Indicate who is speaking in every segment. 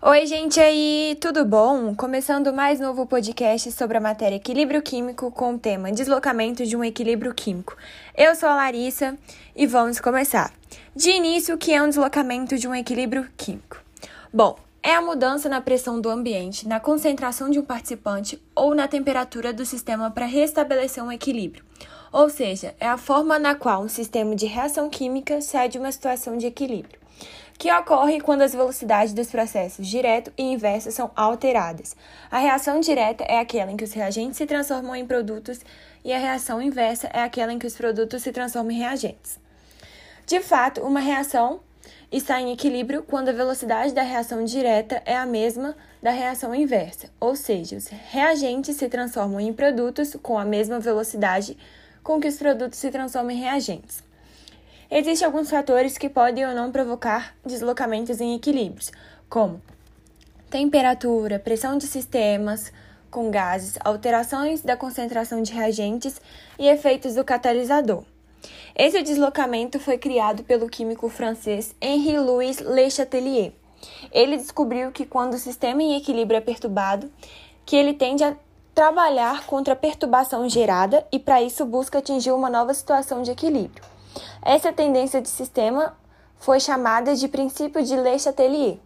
Speaker 1: Oi, gente aí, tudo bom? Começando mais novo podcast sobre a matéria equilíbrio químico com o tema deslocamento de um equilíbrio químico. Eu sou a Larissa e vamos começar. De início, o que é um deslocamento de um equilíbrio químico? Bom, é a mudança na pressão do ambiente, na concentração de um participante ou na temperatura do sistema para restabelecer um equilíbrio. Ou seja, é a forma na qual um sistema de reação química sai de uma situação de equilíbrio que ocorre quando as velocidades dos processos direto e inverso são alteradas. A reação direta é aquela em que os reagentes se transformam em produtos e a reação inversa é aquela em que os produtos se transformam em reagentes. De fato, uma reação está em equilíbrio quando a velocidade da reação direta é a mesma da reação inversa, ou seja, os reagentes se transformam em produtos com a mesma velocidade com que os produtos se transformam em reagentes. Existem alguns fatores que podem ou não provocar deslocamentos em equilíbrios, como temperatura, pressão de sistemas com gases, alterações da concentração de reagentes e efeitos do catalisador. Esse deslocamento foi criado pelo químico francês Henri-Louis Le Chatelier. Ele descobriu que quando o sistema em equilíbrio é perturbado, que ele tende a trabalhar contra a perturbação gerada e para isso busca atingir uma nova situação de equilíbrio. Essa tendência de sistema foi chamada de princípio de Le Chatelier.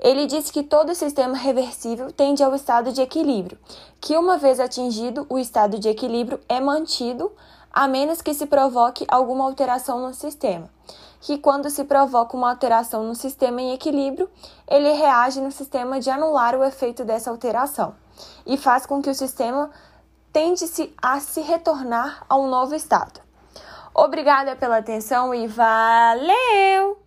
Speaker 1: Ele disse que todo sistema reversível tende ao estado de equilíbrio, que uma vez atingido, o estado de equilíbrio é mantido, a menos que se provoque alguma alteração no sistema. Que quando se provoca uma alteração no sistema em equilíbrio, ele reage no sistema de anular o efeito dessa alteração e faz com que o sistema tende -se a se retornar a um novo estado. Obrigada pela atenção e valeu!